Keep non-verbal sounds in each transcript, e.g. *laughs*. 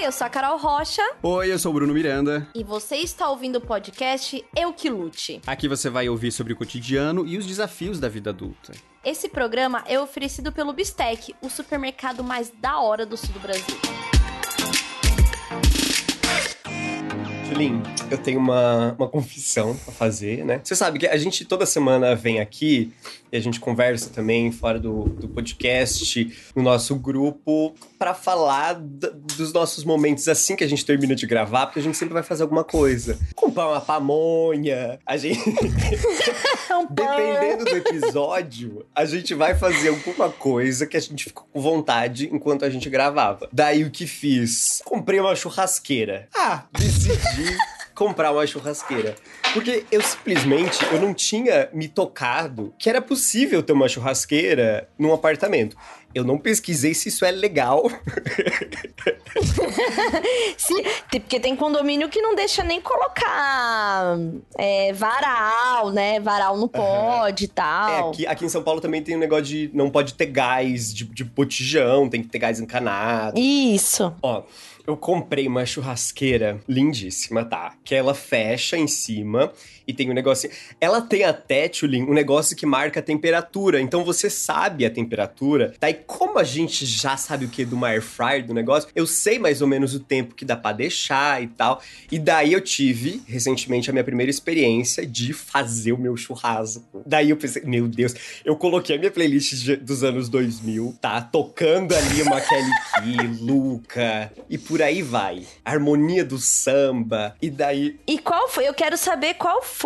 Oi, eu sou a Carol Rocha. Oi, eu sou o Bruno Miranda. E você está ouvindo o podcast Eu Que Lute. Aqui você vai ouvir sobre o cotidiano e os desafios da vida adulta. Esse programa é oferecido pelo Bistec, o supermercado mais da hora do sul do Brasil. Julinho, eu tenho uma, uma confissão a fazer, né? Você sabe que a gente toda semana vem aqui e a gente conversa também fora do, do podcast, no nosso grupo, para falar dos nossos momentos assim que a gente termina de gravar, porque a gente sempre vai fazer alguma coisa. Comprar uma pamonha, a gente. *laughs* Dependendo do episódio, a gente vai fazer alguma coisa que a gente ficou com vontade enquanto a gente gravava. Daí o que fiz? Comprei uma churrasqueira. Ah, decidi comprar uma churrasqueira. Porque eu simplesmente eu não tinha me tocado que era possível ter uma churrasqueira num apartamento. Eu não pesquisei se isso é legal. *laughs* Porque tem condomínio que não deixa nem colocar é, varal, né? Varal não pode e uhum. tal. É, aqui, aqui em São Paulo também tem um negócio de não pode ter gás de, de botijão, tem que ter gás encanado. Isso. Ó, eu comprei uma churrasqueira lindíssima, tá? Que ela fecha em cima e tem um negócio. Ela tem até, Tulin, um negócio que marca a temperatura. Então você sabe a temperatura. Daí, como a gente já sabe o que do air fryer do negócio, eu sei mais ou menos o tempo que dá para deixar e tal. E daí eu tive, recentemente, a minha primeira experiência de fazer o meu churrasco. Daí eu pensei, meu Deus, eu coloquei a minha playlist de, dos anos 2000, tá? Tocando ali uma *laughs* Kelly Key, Luca, e por aí vai. A harmonia do samba, e daí. E qual foi? Eu quero saber qual foi,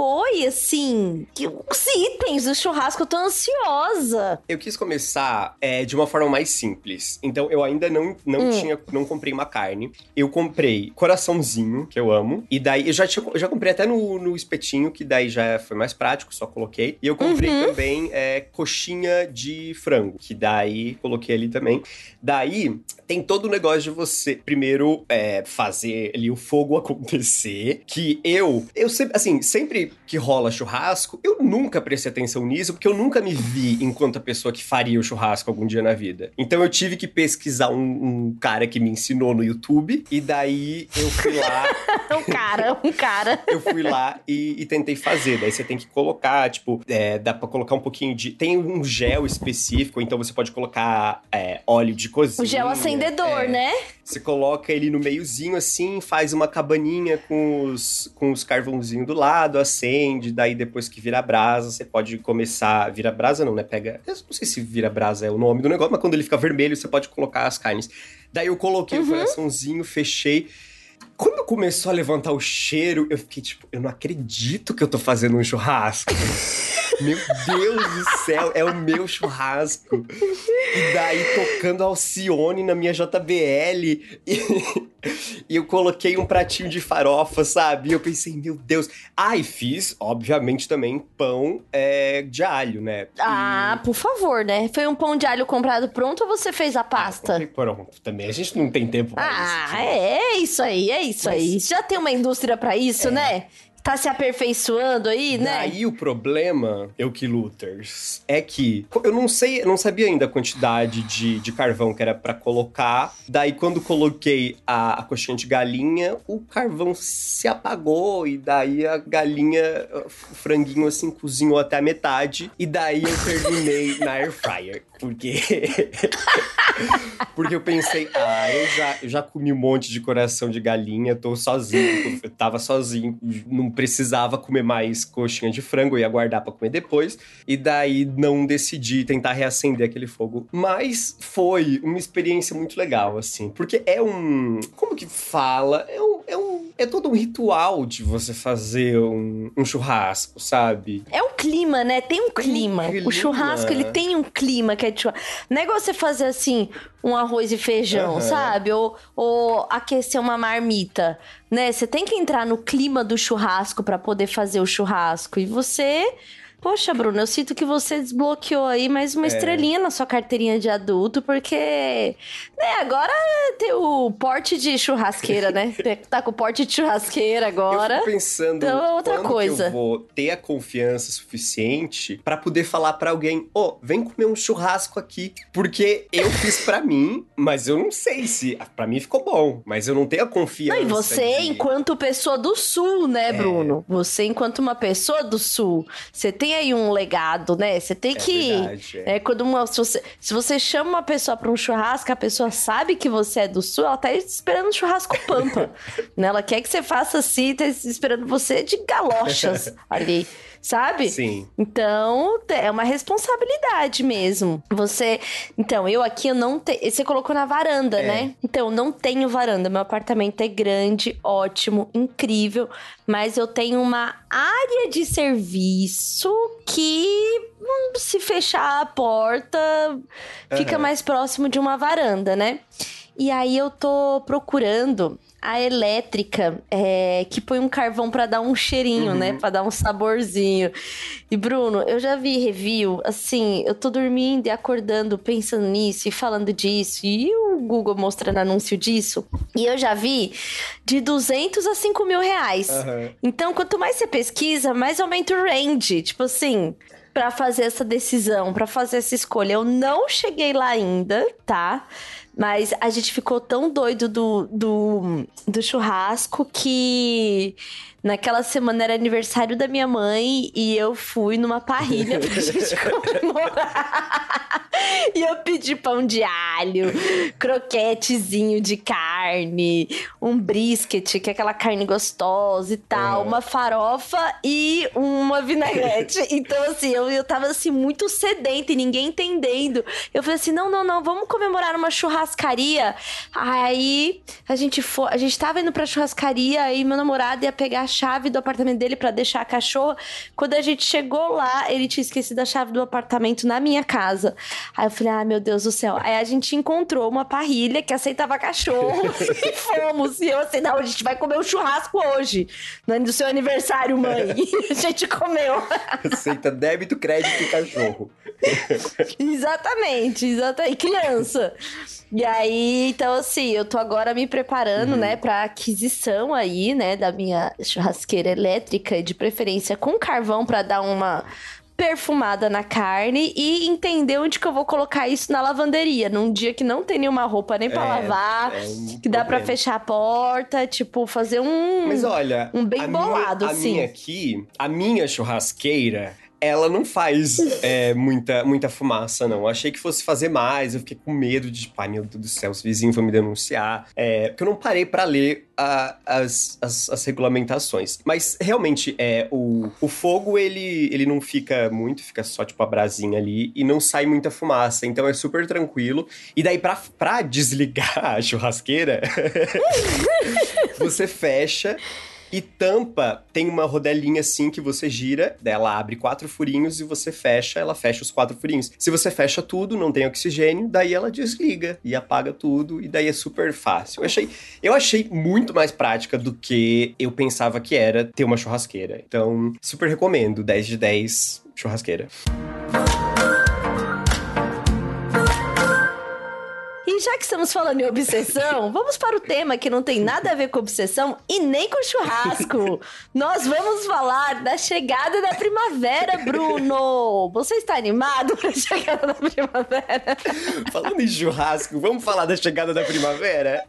assim, que os itens do churrasco. Eu tô ansiosa. Eu quis começar é, de uma forma mais simples. Então, eu ainda não, não hum. tinha, não comprei uma carne. Eu comprei coraçãozinho, que eu amo. E daí, eu já, tinha, eu já comprei até no, no espetinho, que daí já foi mais prático, só coloquei. E eu comprei uhum. também é, coxinha de frango, que daí coloquei ali também. Daí, tem todo o negócio de você, primeiro, é, fazer ali o fogo *laughs* acontecer. Que eu, eu sempre, assim, sempre que rola churrasco, eu nunca prestei atenção nisso, porque eu nunca me vi enquanto a pessoa que faria o churrasco algum dia na vida. Então eu tive que pesquisar um, um cara que me ensinou no YouTube, e daí eu fui lá. *laughs* um cara, um cara. eu fui lá e, e, tentei fazer. Daí você tem que colocar, tipo, é, dá pra colocar um pouquinho de. Tem um gel específico, então você pode colocar é, óleo de cozinha. O gel acendedor, é, né? Você coloca ele no meiozinho assim, faz uma cabaninha com os, com os carvãozinhos do lado, acende, daí depois que vira brasa, você pode começar. Vira brasa não, né? Pega. Eu não sei se vira brasa é o nome do negócio, mas quando ele fica vermelho, você pode colocar as carnes. Daí eu coloquei uhum. o coraçãozinho, fechei. Quando começou a levantar o cheiro, eu fiquei tipo, eu não acredito que eu tô fazendo um churrasco. *laughs* Meu Deus do céu, é o meu churrasco. E daí tocando Alcione na minha JBL. E, *laughs* e eu coloquei um pratinho de farofa, sabe? E eu pensei, meu Deus. Ah, e fiz, obviamente, também pão é, de alho, né? Ah, por favor, né? Foi um pão de alho comprado pronto ou você fez a pasta? Ah, pronto, também. A gente não tem tempo mais. Ah, tipo... é isso aí, é isso Mas... aí. Já tem uma indústria para isso, é. né? Tá se aperfeiçoando aí, né? Daí o problema, eu que Luthers, é que eu não sei, não sabia ainda a quantidade de, de carvão que era para colocar. Daí quando coloquei a, a coxinha de galinha, o carvão se apagou e daí a galinha, o franguinho assim cozinhou até a metade e daí eu terminei na air fryer. Porque. *laughs* Porque eu pensei, ah, eu já, eu já comi um monte de coração de galinha, tô sozinho, eu tava sozinho, não precisava comer mais coxinha de frango, eu ia guardar pra comer depois. E daí não decidi tentar reacender aquele fogo. Mas foi uma experiência muito legal, assim, porque é um. Como que fala? É um. É, um, é todo um ritual de você fazer um, um churrasco, sabe? É um clima, né? Tem um clima. clima. O churrasco, ele tem um clima que é tipo. Não é igual você fazer assim, um arroz e feijão, uhum. sabe? Ou, ou aquecer uma marmita, né? Você tem que entrar no clima do churrasco para poder fazer o churrasco. E você Poxa, Bruno, eu sinto que você desbloqueou aí mais uma é. estrelinha na sua carteirinha de adulto, porque né, agora tem o porte de churrasqueira, né? *laughs* tá com o porte de churrasqueira agora. Eu fico pensando então, é outra coisa. eu vou ter a confiança suficiente para poder falar para alguém, ô, oh, vem comer um churrasco aqui, porque eu fiz para mim, mas eu não sei se para mim ficou bom, mas eu não tenho a confiança. Não, e você de... enquanto pessoa do sul, né, é. Bruno? Você enquanto uma pessoa do sul, você tem aí um legado, né? Você tem é que. Verdade, é. é. quando uma, se, você, se você chama uma pessoa para um churrasco, a pessoa sabe que você é do sul, ela tá esperando um churrasco pampa. *laughs* né? Ela quer que você faça assim, tá esperando você de galochas *laughs* ali sabe? Sim. Então, é uma responsabilidade mesmo. Você. Então, eu aqui eu não tenho. Você colocou na varanda, é. né? Então, não tenho varanda. Meu apartamento é grande, ótimo, incrível. Mas eu tenho uma área de serviço que se fechar a porta, fica mais próximo de uma varanda, né? E aí eu tô procurando a elétrica, é, que põe um carvão para dar um cheirinho, né? uhum. né? Para dar um saborzinho. E Bruno, eu já vi review, assim, eu tô dormindo e acordando pensando nisso e falando disso, e o Google mostrando anúncio disso. E eu já vi de 200 a 5 mil reais. Uhum. Então, quanto mais você pesquisa, mais aumenta o range. Tipo assim, para fazer essa decisão, para fazer essa escolha. Eu não cheguei lá ainda, tá? Mas a gente ficou tão doido do, do, do churrasco que naquela semana era aniversário da minha mãe e eu fui numa parrilha pra *laughs* gente comemorar. e eu pedi pão de alho, croquetezinho de carne, um brisket, que é aquela carne gostosa e tal, é. uma farofa e uma vinagrete. *laughs* então, assim, eu, eu tava assim, muito sedenta e ninguém entendendo. Eu falei assim: não, não, não, vamos comemorar numa churrascaria. Aí a gente foi, a gente tava indo pra churrascaria, aí meu namorado ia pegar a chave do apartamento dele para deixar a cachorra. Quando a gente chegou lá, ele tinha esquecido a chave do apartamento na minha casa. Aí eu falei, ah, meu Deus do céu. Aí a gente encontrou uma parrilha que aceitava cachorro *laughs* e fomos. E eu assim, não, a gente vai comer um churrasco hoje, no do seu aniversário, mãe. *laughs* E a gente comeu. Aceita débito, crédito e cachorro. *laughs* exatamente, exatamente. E criança. E aí, então, assim, eu tô agora me preparando, uhum. né, pra aquisição aí, né, da minha churrasqueira elétrica, de preferência com carvão, para dar uma perfumada na carne e entender onde que eu vou colocar isso na lavanderia, num dia que não tem nenhuma roupa nem para é, lavar, é um que dá para fechar a porta, tipo, fazer um Mas olha, um bem bolado minha, assim. A minha aqui, a minha churrasqueira, ela não faz é, muita, muita fumaça, não. Eu achei que fosse fazer mais, eu fiquei com medo de, pai, meu Deus do céu, os vizinhos vão me denunciar. É, porque eu não parei para ler a, as, as, as, regulamentações. Mas realmente, é, o, o fogo, ele, ele não fica muito, fica só tipo a brasinha ali e não sai muita fumaça. Então é super tranquilo. E daí, pra, pra desligar *laughs* a churrasqueira, *laughs* você fecha e tampa tem uma rodelinha assim que você gira, ela abre quatro furinhos e você fecha, ela fecha os quatro furinhos. Se você fecha tudo, não tem oxigênio, daí ela desliga e apaga tudo, e daí é super fácil. Eu achei, eu achei muito mais prática do que eu pensava que era ter uma churrasqueira. Então, super recomendo, 10 de 10 churrasqueira. E já que estamos falando em obsessão, *laughs* vamos para o tema que não tem nada a ver com obsessão e nem com churrasco. *laughs* Nós vamos falar da chegada da primavera, Bruno. Você está animado para a chegada da primavera? *laughs* Falando em churrasco, vamos falar da chegada da primavera?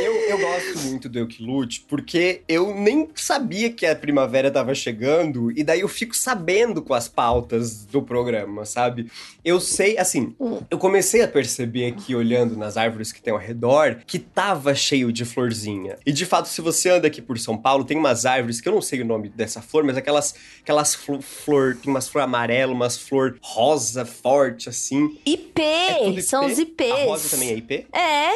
Eu, eu gosto muito do Eukilute porque eu nem sabia que a primavera tava chegando e daí eu fico sabendo com as pautas do programa, sabe? Eu sei, assim, eu comecei a perceber aqui, olhando nas árvores que tem ao redor, que tava cheio de florzinha. E de fato, se você anda aqui por São Paulo, tem umas árvores que eu não sei o nome dessa flor, mas aquelas, aquelas flor, flor tem umas flor amarela, umas flor rosa forte, assim. IP! É são os IPs. A rosa também é IP? É.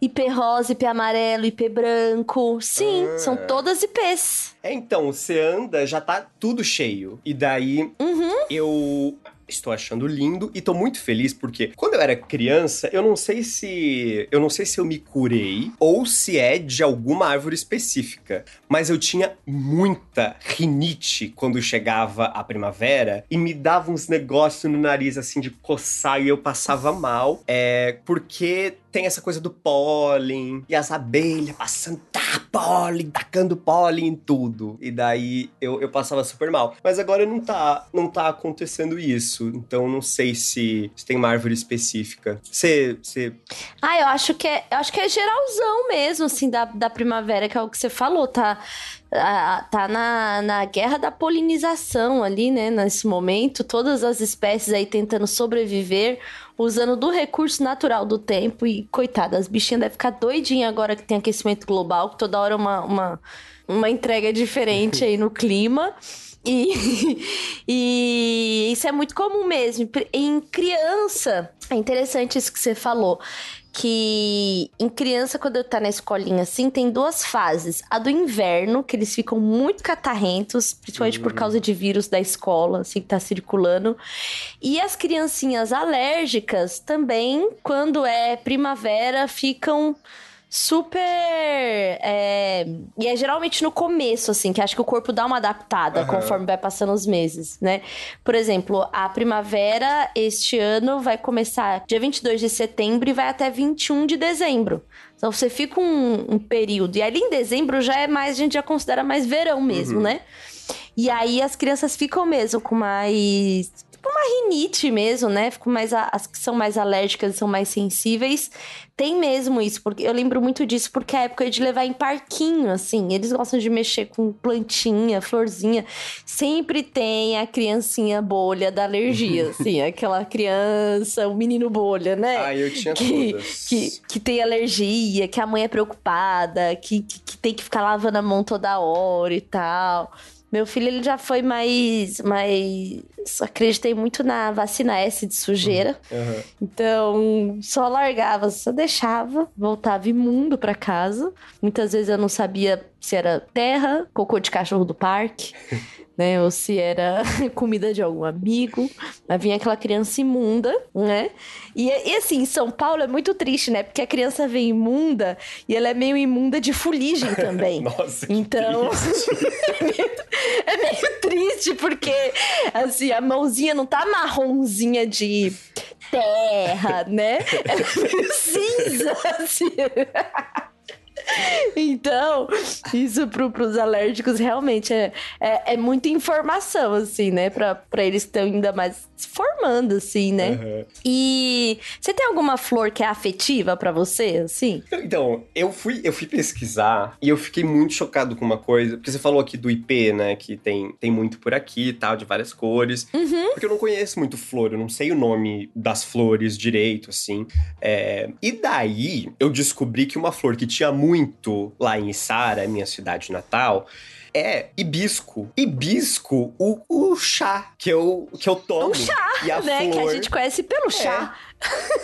IP rosa, IP amarelo, IP branco. Sim, ah. são todas IPs. É, então, você anda, já tá tudo cheio. E daí, uhum. eu estou achando lindo e tô muito feliz porque quando eu era criança, eu não sei se eu não sei se eu me curei ou se é de alguma árvore específica, mas eu tinha muita rinite quando chegava a primavera e me dava uns negócios no nariz assim de coçar e eu passava mal, é porque tem essa coisa do pólen e as abelhas passando tá, pólen, tacando pólen em tudo. E daí eu, eu passava super mal. Mas agora não tá, não tá acontecendo isso. Então não sei se, se tem uma árvore específica. Você. você... Ah, eu acho que é. Eu acho que é geralzão mesmo, assim, da, da primavera, que é o que você falou, tá? Tá na, na guerra da polinização ali, né? Nesse momento, todas as espécies aí tentando sobreviver, usando do recurso natural do tempo. E, coitada, as bichinhas devem ficar doidinhas agora que tem aquecimento global, que toda hora uma, uma, uma entrega diferente aí no clima. E, *laughs* e isso é muito comum mesmo. Em criança, é interessante isso que você falou que em criança, quando eu tá na escolinha assim, tem duas fases. A do inverno, que eles ficam muito catarrentos, principalmente uhum. por causa de vírus da escola, assim, que tá circulando. E as criancinhas alérgicas também, quando é primavera, ficam super. É... E é geralmente no começo, assim, que acho que o corpo dá uma adaptada uhum. conforme vai passando os meses, né? Por exemplo, a primavera este ano vai começar dia 22 de setembro e vai até 21 de dezembro. Então você fica um, um período. E ali em dezembro já é mais, a gente já considera mais verão mesmo, uhum. né? E aí as crianças ficam mesmo com mais tipo uma rinite mesmo, né? Ficam mais as que são mais alérgicas são mais sensíveis. Tem mesmo isso, porque eu lembro muito disso porque é a época de levar em parquinho, assim. Eles gostam de mexer com plantinha, florzinha. Sempre tem a criancinha bolha da alergia, *laughs* assim, aquela criança, o menino bolha, né? Ah, eu tinha que, todas. Que, que tem alergia, que a mãe é preocupada, que, que, que tem que ficar lavando a mão toda hora e tal. Meu filho, ele já foi mais. mais acreditei muito na vacina S de sujeira. Uhum. Então, só largava, só deixava, voltava imundo para casa. Muitas vezes eu não sabia se era terra, cocô de cachorro do parque. *laughs* né? Ou se era *laughs* comida de algum amigo. Mas vinha aquela criança imunda, né? E, e assim, São Paulo é muito triste, né? Porque a criança vem imunda e ela é meio imunda de fuligem também. *laughs* Nossa, então *laughs* é, meio, é meio triste porque assim, a mãozinha não tá marronzinha de terra, né? É meio cinza, assim. Então, isso pro, pros alérgicos realmente é, é, é, muita informação, assim, né? Pra, pra eles estão ainda mais se formando, assim, né? Uhum. E você tem alguma flor que é afetiva para você, assim? Então, eu fui, eu fui pesquisar e eu fiquei muito chocado com uma coisa, porque você falou aqui do IP, né? Que tem, tem muito por aqui e tal, de várias cores. Uhum. Porque eu não conheço muito flor, eu não sei o nome das flores direito, assim. É... E daí eu descobri que uma flor que tinha muito muito lá em Sara, minha cidade natal, é hibisco. Hibisco, o, o chá que eu, que eu tomo. O chá, e a né? Flor, que a gente conhece pelo é. chá.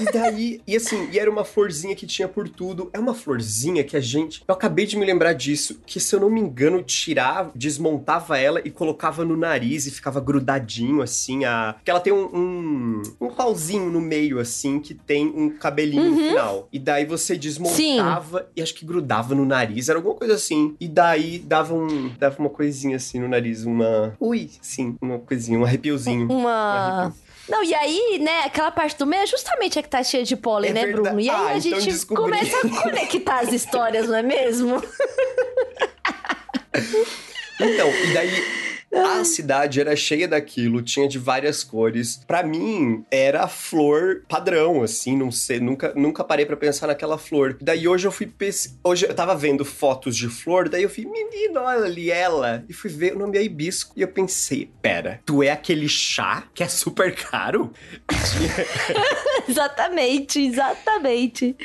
E daí, e assim, e era uma florzinha que tinha por tudo. É uma florzinha que a gente. Eu acabei de me lembrar disso. Que se eu não me engano, tirava, desmontava ela e colocava no nariz e ficava grudadinho, assim. A... Que ela tem um, um, um pauzinho no meio, assim, que tem um cabelinho uhum. no final. E daí você desmontava Sim. e acho que grudava no nariz. Era alguma coisa assim. E daí dava, um, dava uma coisinha assim no nariz. Uma. Ui, sim, uma coisinha, um arrepiozinho. Uma. Um arrepio. Não, e aí, né, aquela parte do meio é justamente a que tá cheia de pólen, é né, verdade. Bruno? E aí ah, a então gente começa a *laughs* conectar as histórias, não é mesmo? Então, e daí a cidade era cheia daquilo, tinha de várias cores. Para mim, era flor padrão, assim, não sei, nunca, nunca parei para pensar naquela flor. Daí hoje eu fui pes... hoje eu tava vendo fotos de flor, daí eu fui, menino, olha ali ela. E fui ver o nome é hibisco. E eu pensei, pera, tu é aquele chá que é super caro? *laughs* exatamente, exatamente.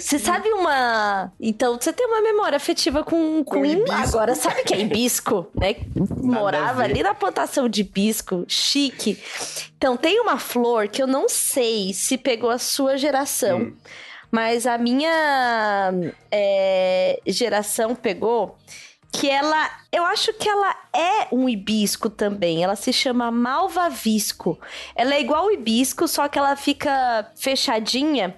Você sabe uma. Então, você tem uma memória afetiva com, com, com hibisco. Agora, sabe que é hibisco, né? Morava ali na plantação de bisco, chique. Então, tem uma flor que eu não sei se pegou a sua geração, hum. mas a minha é, geração pegou. que ela, eu acho que ela é um hibisco também. Ela se chama malvavisco. Ela é igual o hibisco, só que ela fica fechadinha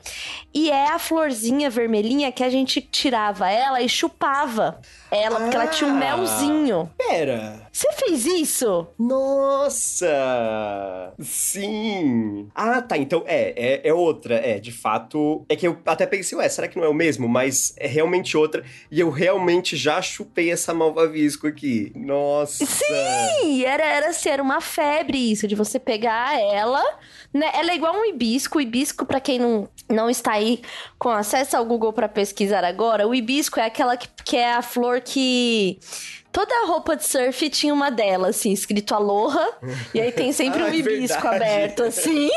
e é a florzinha vermelhinha que a gente tirava ela e chupava ela, ah, porque ela tinha um ah, melzinho. Pera. Você fez isso? Nossa! Sim! Ah, tá. Então é, é, é, outra. É, de fato. É que eu até pensei, ué, será que não é o mesmo? Mas é realmente outra. E eu realmente já chupei essa malvavisco aqui. Nossa! Sim! Era, era, assim, era uma febre isso, de você pegar ela. Né? Ela é igual um hibisco. O hibisco, para quem não, não está aí com acesso ao Google para pesquisar agora, o hibisco é aquela que, que é a flor que Toda a roupa de surf tinha uma delas, assim, escrito Aloha. e aí tem sempre *laughs* ah, um hibisco verdade. aberto, assim.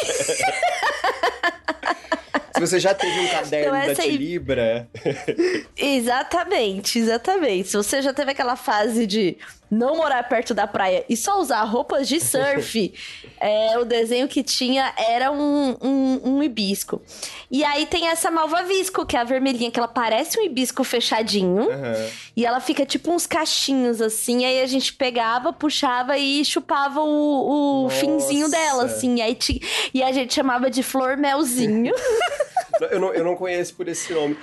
Se você já teve um caderno então, da. Aí... exatamente, exatamente. Se você já teve aquela fase de não morar perto da praia e só usar roupas de surf, *laughs* é, o desenho que tinha era um, um, um, hibisco. E aí tem essa malvavisco, que é a vermelhinha, que ela parece um hibisco fechadinho. Uhum. E ela fica tipo uns cachinhos assim. Aí a gente pegava, puxava e chupava o, o finzinho dela, assim. E, aí e a gente chamava de flor melzinho. *laughs* eu, não, eu não conheço por esse nome.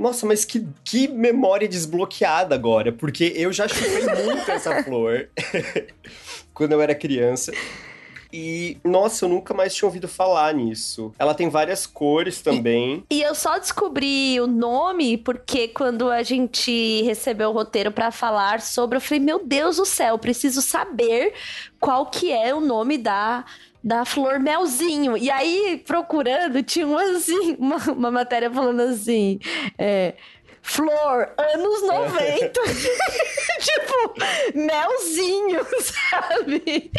Nossa, mas que, que memória desbloqueada agora, porque eu já chupei muito essa *laughs* flor *laughs* quando eu era criança. E, nossa, eu nunca mais tinha ouvido falar nisso. Ela tem várias cores também. E, e eu só descobri o nome porque quando a gente recebeu o roteiro para falar sobre, eu falei, meu Deus do céu, preciso saber qual que é o nome da da Flor Melzinho. E aí, procurando, tinha uma, assim, uma, uma matéria falando assim. É, Flor, anos 90. *laughs* tipo, melzinho, *laughs* sabe?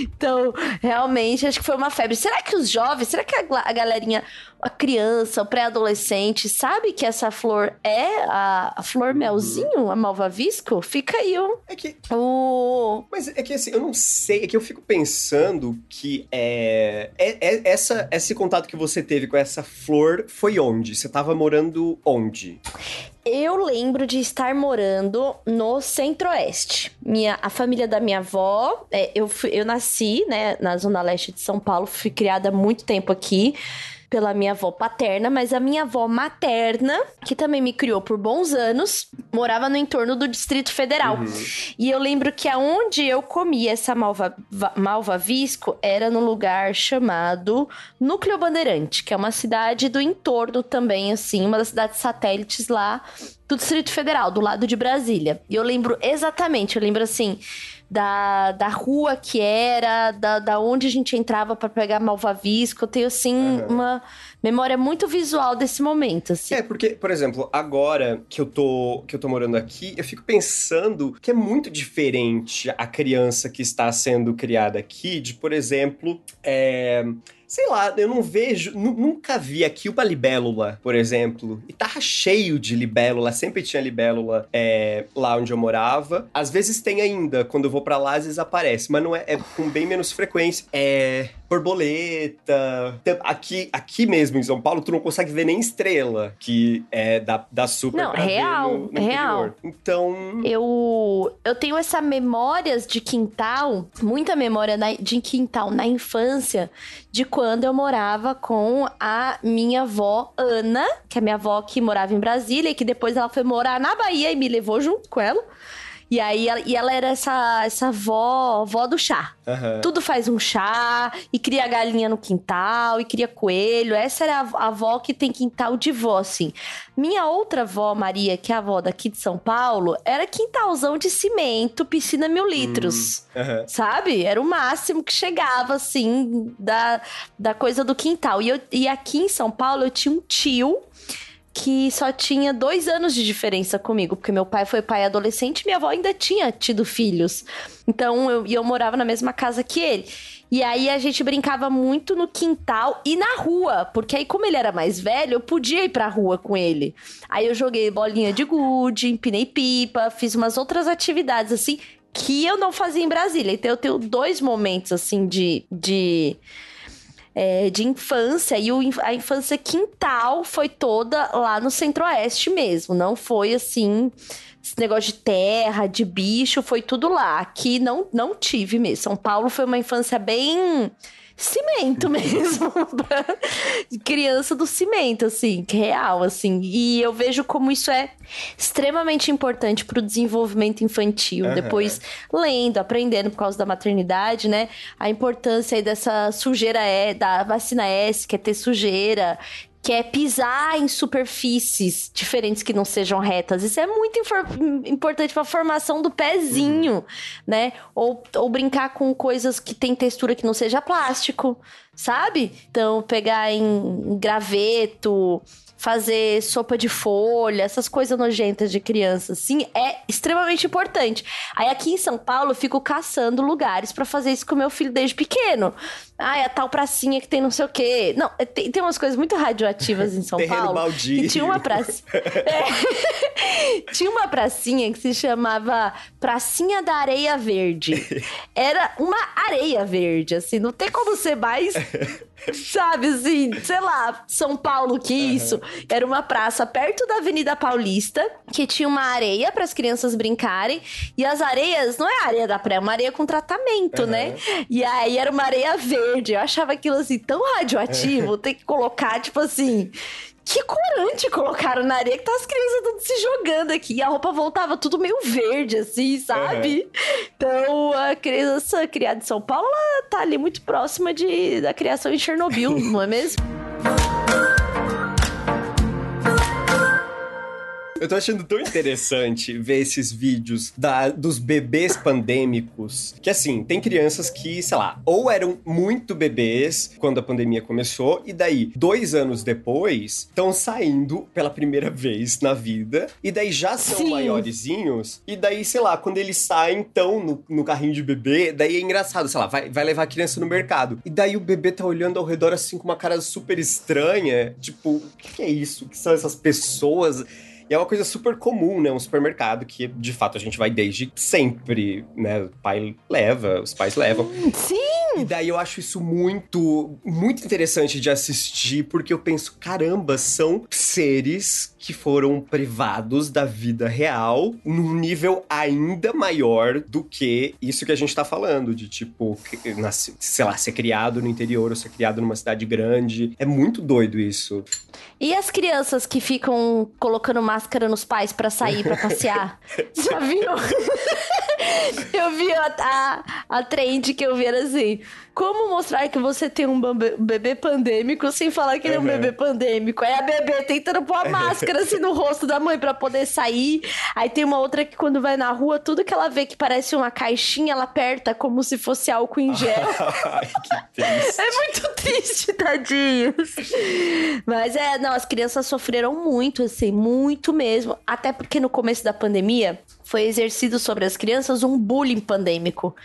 Então, realmente, acho que foi uma febre. Será que os jovens, será que a, a galerinha, a criança, o pré-adolescente, sabe que essa flor é a, a flor melzinho, a malvavisco? Fica aí, ó. É que. O... Mas é que assim, eu não sei, é que eu fico pensando que é, é, é essa, esse contato que você teve com essa flor foi onde? Você tava morando onde? Eu lembro de estar morando no Centro-Oeste. Minha, a família da minha avó, é, eu, fui, eu nasci, né, na Zona Leste de São Paulo, fui criada há muito tempo aqui pela minha avó paterna, mas a minha avó materna, que também me criou por bons anos, morava no entorno do Distrito Federal. Uhum. E eu lembro que aonde eu comia essa malva, malva visco era no lugar chamado Núcleo Bandeirante, que é uma cidade do entorno também, assim, uma das cidades satélites lá do Distrito Federal, do lado de Brasília. E eu lembro exatamente, eu lembro assim da, da rua que era, da, da onde a gente entrava para pegar malvavisco. Eu tenho, assim, uhum. uma memória muito visual desse momento, assim. É, porque, por exemplo, agora que eu tô, que eu tô morando aqui, eu fico pensando que é muito diferente a criança que está sendo criada aqui de, por exemplo, é sei lá, eu não vejo, nunca vi aqui uma libélula, por exemplo, e tava cheio de libélula, sempre tinha libélula é, lá onde eu morava. Às vezes tem ainda, quando eu vou para lá, às vezes aparece, mas não é, é com bem menos frequência. É borboleta. Aqui, aqui mesmo em São Paulo, tu não consegue ver nem estrela, que é da, da super Não, real, no, no real. Interior. Então. Eu, eu tenho essa memórias de quintal, muita memória na, de quintal na infância, de quando eu morava com a minha avó Ana, que é minha avó que morava em Brasília e que depois ela foi morar na Bahia e me levou junto com ela. E aí ela, e ela era essa, essa avó, avó do chá. Uhum. Tudo faz um chá, e cria galinha no quintal, e cria coelho. Essa era a, a avó que tem quintal de vó, assim. Minha outra avó, Maria, que é a avó daqui de São Paulo, era quintalzão de cimento, piscina mil litros. Uhum. Sabe? Era o máximo que chegava, assim, da, da coisa do quintal. E, eu, e aqui em São Paulo eu tinha um tio que só tinha dois anos de diferença comigo, porque meu pai foi pai adolescente e minha avó ainda tinha tido filhos. Então eu, eu morava na mesma casa que ele. E aí a gente brincava muito no quintal e na rua, porque aí como ele era mais velho, eu podia ir pra rua com ele. Aí eu joguei bolinha de gude, empinei pipa, fiz umas outras atividades assim que eu não fazia em Brasília. Então eu tenho dois momentos assim de de é, de infância. E o, a infância quintal foi toda lá no centro-oeste mesmo. Não foi assim esse negócio de terra, de bicho, foi tudo lá. Aqui não, não tive mesmo. São Paulo foi uma infância bem cimento *laughs* mesmo. criança do cimento, assim, real, assim. E eu vejo como isso é extremamente importante para o desenvolvimento infantil. Uhum. Depois, lendo, aprendendo por causa da maternidade, né? A importância aí dessa sujeira é, da vacina S, que é ter sujeira, que é pisar em superfícies diferentes que não sejam retas. Isso é muito importante para a formação do pezinho, uhum. né? Ou, ou brincar com coisas que tem textura que não seja plástico, sabe? Então, pegar em graveto, fazer sopa de folha, essas coisas nojentas de criança, assim, é extremamente importante. Aí aqui em São Paulo eu fico caçando lugares para fazer isso com meu filho desde pequeno. Ah, é a tal pracinha que tem não sei o quê. Não, é, tem, tem umas coisas muito radioativas em *laughs* São Terreno Paulo. Baldio. E tinha uma praça. *laughs* é. *laughs* tinha uma pracinha que se chamava Pracinha da Areia Verde. Era uma areia verde, assim, não tem como ser mais Sabe assim, sei lá, São Paulo, que isso. Uhum. Era uma praça perto da Avenida Paulista, que tinha uma areia para as crianças brincarem. E as areias, não é areia da praia, é uma areia com tratamento, uhum. né? E aí era uma areia verde. Eu achava aquilo assim tão radioativo, ter que colocar, tipo assim, que corante colocaram na areia que tá as crianças tudo se jogando aqui. E a roupa voltava tudo meio verde, assim, sabe? Uhum. Então, a criança criada em São Paulo, ela tá ali muito próxima de, da criação em Chernobyl, não é mesmo? *laughs* Eu tô achando tão interessante ver esses vídeos da, dos bebês pandêmicos. Que assim, tem crianças que, sei lá, ou eram muito bebês quando a pandemia começou, e daí, dois anos depois, estão saindo pela primeira vez na vida, e daí já são Sim. maiorzinhos, e daí, sei lá, quando eles saem, estão no, no carrinho de bebê, daí é engraçado, sei lá, vai, vai levar a criança no mercado. E daí o bebê tá olhando ao redor assim com uma cara super estranha, tipo, o que, que é isso? O que são essas pessoas? E é uma coisa super comum, né? Um supermercado que, de fato, a gente vai desde sempre, né? O pai leva, os pais levam. Sim! E daí eu acho isso muito, muito interessante de assistir, porque eu penso, caramba, são seres que foram privados da vida real num nível ainda maior do que isso que a gente tá falando, de tipo, sei lá, ser criado no interior ou ser criado numa cidade grande. É muito doido isso. E as crianças que ficam colocando máscara nos pais para sair, para passear? *laughs* Já viu? Eu vi a, a, a trend que eu vi era assim: como mostrar que você tem um bebê pandêmico sem falar que ele é um bebê pandêmico? Aí a bebê tentando pôr a *laughs* máscara assim no rosto da mãe para poder sair. Aí tem uma outra que quando vai na rua, tudo que ela vê que parece uma caixinha, ela aperta como se fosse álcool em gel. *laughs* Ai, que triste. É muito triste, tadinhos. Mas é, não, as crianças sofreram muito, assim, muito mesmo. Até porque no começo da pandemia foi exercido sobre as crianças um bullying pandêmico.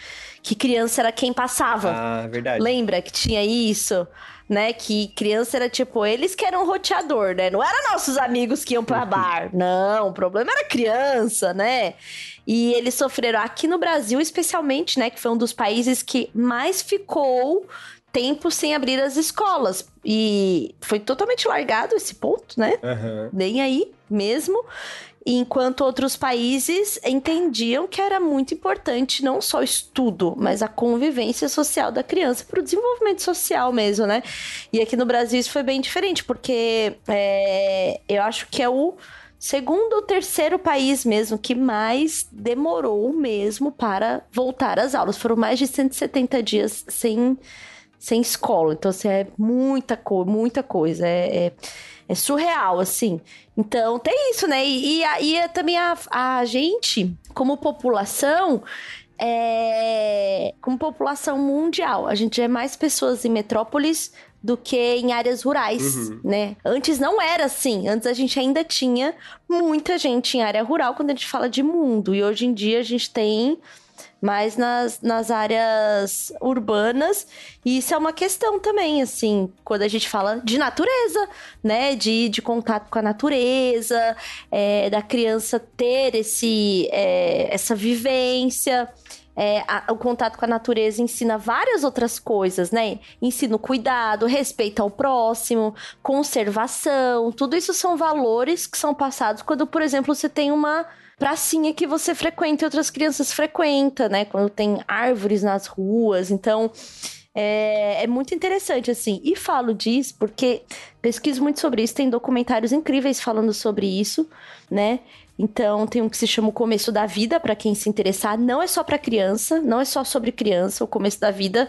Que criança era quem passava. Ah, verdade. Lembra que tinha isso? Né, que criança era tipo, eles que eram roteador, né? Não eram nossos amigos que iam pra *laughs* bar. Não, o problema era criança, né? E eles sofreram aqui no Brasil, especialmente, né? Que foi um dos países que mais ficou tempo sem abrir as escolas. E foi totalmente largado esse ponto, né? Uhum. Nem aí mesmo enquanto outros países entendiam que era muito importante não só o estudo, mas a convivência social da criança para o desenvolvimento social mesmo, né? E aqui no Brasil isso foi bem diferente, porque é, eu acho que é o segundo ou terceiro país mesmo que mais demorou mesmo para voltar às aulas. Foram mais de 170 dias sem, sem escola. Então, assim, é muita, co muita coisa. é, é é surreal, assim. Então, tem isso, né? E, e, e é também a, a gente, como população, é, como população mundial, a gente é mais pessoas em metrópoles do que em áreas rurais, uhum. né? Antes não era assim. Antes a gente ainda tinha muita gente em área rural quando a gente fala de mundo. E hoje em dia a gente tem mais nas, nas áreas urbanas. E isso é uma questão também, assim, quando a gente fala de natureza, né? De, de contato com a natureza, é, da criança ter esse, é, essa vivência. É, a, o contato com a natureza ensina várias outras coisas, né? Ensina o cuidado, respeito ao próximo, conservação. Tudo isso são valores que são passados quando, por exemplo, você tem uma pracinha que você frequenta e outras crianças frequentam, né? Quando tem árvores nas ruas. Então, é, é, muito interessante, assim. E falo disso porque pesquiso muito sobre isso. Tem documentários incríveis falando sobre isso, né? Então, tem um que se chama O Começo da Vida, para quem se interessar. Não é só para criança, não é só sobre criança. O Começo da Vida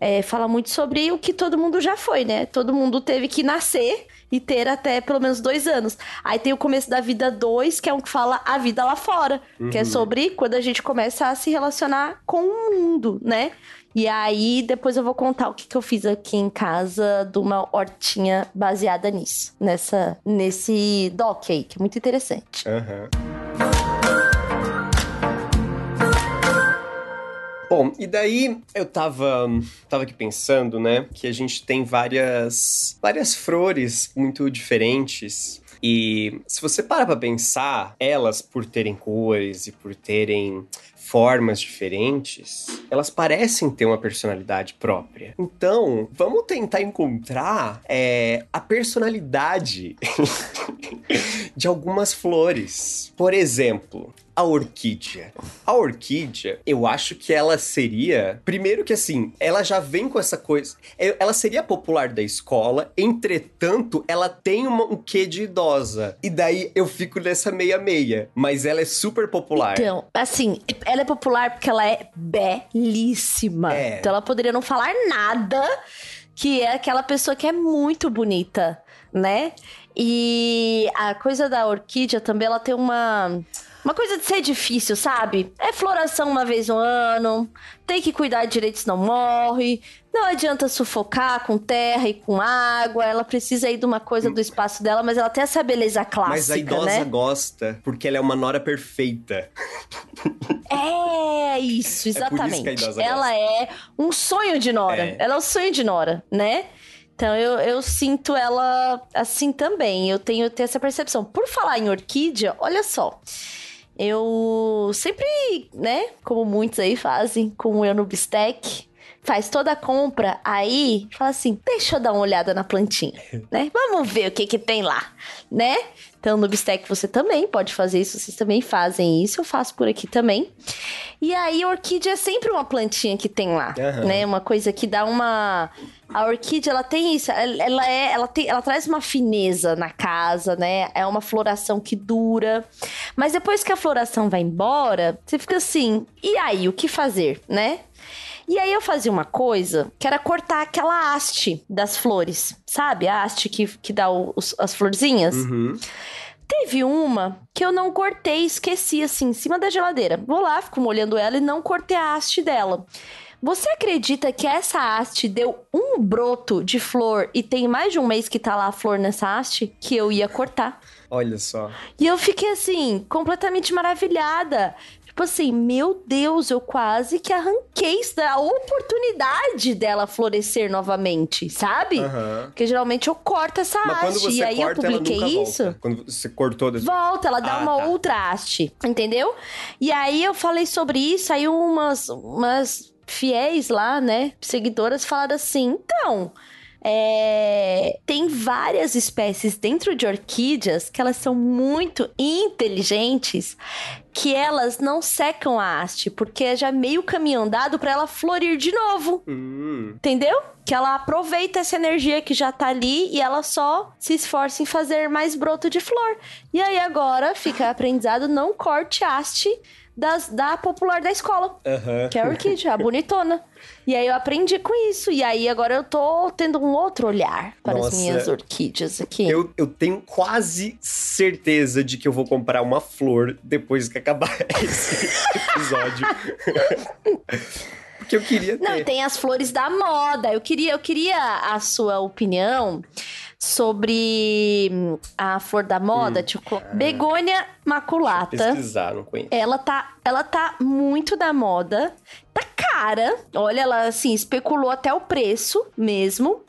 é, fala muito sobre o que todo mundo já foi, né? Todo mundo teve que nascer e ter até pelo menos dois anos. Aí tem o Começo da Vida 2, que é um que fala a vida lá fora, uhum. que é uhum. sobre quando a gente começa a se relacionar com o mundo, né? E aí, depois eu vou contar o que, que eu fiz aqui em casa de uma hortinha baseada nisso. Nessa, nesse doc aí, que é muito interessante. Uhum. Bom, e daí eu tava, tava aqui pensando, né, que a gente tem várias, várias flores muito diferentes. E se você para pra pensar, elas, por terem cores e por terem formas diferentes, elas parecem ter uma personalidade própria. Então, vamos tentar encontrar é, a personalidade *laughs* de algumas flores. Por exemplo, a orquídea. A orquídea, eu acho que ela seria. Primeiro que assim, ela já vem com essa coisa. É, ela seria popular da escola, entretanto, ela tem uma, um quê de idosa. E daí eu fico nessa meia-meia. Mas ela é super popular. Então, assim, ela é popular porque ela é belíssima. É. Então ela poderia não falar nada, que é aquela pessoa que é muito bonita, né? E a coisa da orquídea também, ela tem uma uma coisa de ser difícil, sabe? É floração uma vez no ano, tem que cuidar direito senão morre. Não adianta sufocar com terra e com água. Ela precisa aí de uma coisa do espaço dela, mas ela tem essa beleza clássica. Mas a idosa né? gosta, porque ela é uma nora perfeita. É isso, exatamente. É isso ela é um sonho de nora. É. Ela é um sonho de nora, né? Então eu, eu sinto ela assim também. Eu tenho, eu tenho essa percepção. Por falar em orquídea, olha só eu sempre, né, como muitos aí fazem, como eu no Bistec, faz toda a compra, aí fala assim, deixa eu dar uma olhada na plantinha, *laughs* né? Vamos ver o que que tem lá, né? Então, no Bistec você também pode fazer isso, vocês também fazem isso, eu faço por aqui também. E aí, orquídea é sempre uma plantinha que tem lá, uhum. né? Uma coisa que dá uma... A orquídea, ela tem isso, ela, é, ela, tem, ela traz uma fineza na casa, né? É uma floração que dura. Mas depois que a floração vai embora, você fica assim, e aí, o que fazer, né? E aí eu fazia uma coisa que era cortar aquela haste das flores, sabe? A haste que, que dá os, as florzinhas. Uhum. Teve uma que eu não cortei, esqueci assim, em cima da geladeira. Vou lá, fico molhando ela e não cortei a haste dela. Você acredita que essa haste deu um broto de flor e tem mais de um mês que tá lá a flor nessa haste que eu ia cortar? Olha só. E eu fiquei assim, completamente maravilhada. Tipo assim, meu Deus, eu quase que arranquei da oportunidade dela florescer novamente, sabe? Uhum. Porque geralmente eu corto essa Mas haste. e aí corta, eu publiquei isso. Volta. Quando você cortou desse... Volta, ela dá ah, uma tá. outra haste, entendeu? E aí eu falei sobre isso, aí umas, umas fiéis lá, né, seguidoras falaram assim, então é, tem várias espécies dentro de orquídeas que elas são muito inteligentes que elas não secam a haste, porque é já meio caminho andado para ela florir de novo. Hum. Entendeu? Que ela aproveita essa energia que já tá ali e ela só se esforça em fazer mais broto de flor. E aí agora fica aprendizado, não corte haste das, da popular da escola. Uhum. Que é a orquídea, a bonitona. E aí eu aprendi com isso. E aí agora eu tô tendo um outro olhar para Nossa, as minhas orquídeas aqui. Eu, eu tenho quase certeza de que eu vou comprar uma flor depois que acabar *laughs* esse episódio. *laughs* Porque eu queria ter. Não, tem as flores da moda. Eu queria, eu queria a sua opinião sobre hum, a flor da moda, hum. tipo, begônia maculata. Pesquisar, não conheço. Ela tá, ela tá muito da moda. Tá cara. Olha, ela assim especulou até o preço mesmo.